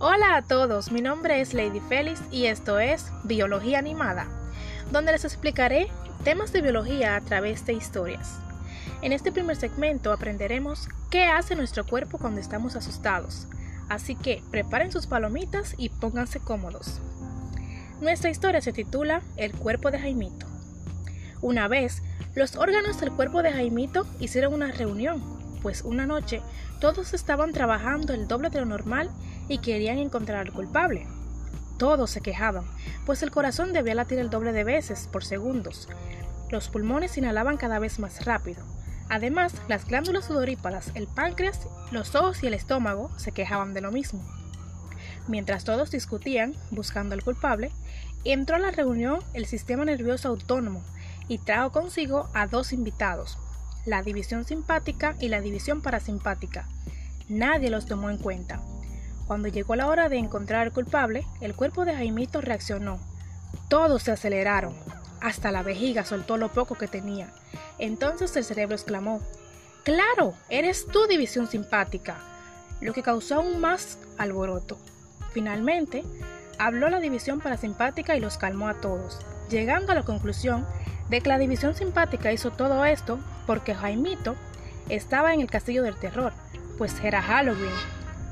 Hola a todos, mi nombre es Lady Félix y esto es Biología Animada, donde les explicaré temas de biología a través de historias. En este primer segmento aprenderemos qué hace nuestro cuerpo cuando estamos asustados, así que preparen sus palomitas y pónganse cómodos. Nuestra historia se titula El cuerpo de Jaimito. Una vez, los órganos del cuerpo de Jaimito hicieron una reunión, pues una noche todos estaban trabajando el doble de lo normal y querían encontrar al culpable. Todos se quejaban, pues el corazón debía latir el doble de veces por segundos. Los pulmones inhalaban cada vez más rápido. Además, las glándulas sudoríparas, el páncreas, los ojos y el estómago se quejaban de lo mismo. Mientras todos discutían, buscando al culpable, entró a la reunión el sistema nervioso autónomo y trajo consigo a dos invitados, la división simpática y la división parasimpática. Nadie los tomó en cuenta. Cuando llegó la hora de encontrar al culpable, el cuerpo de Jaimito reaccionó. Todos se aceleraron. Hasta la vejiga soltó lo poco que tenía. Entonces el cerebro exclamó, Claro, eres tú división simpática, lo que causó aún más alboroto. Finalmente, habló la división parasimpática y los calmó a todos, llegando a la conclusión de que la división simpática hizo todo esto porque Jaimito estaba en el castillo del terror, pues era Halloween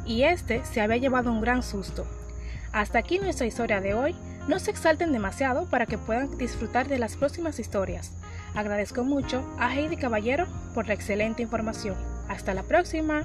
y este se había llevado un gran susto. Hasta aquí nuestra historia de hoy. No se exalten demasiado para que puedan disfrutar de las próximas historias. Agradezco mucho a Heidi Caballero por la excelente información. Hasta la próxima.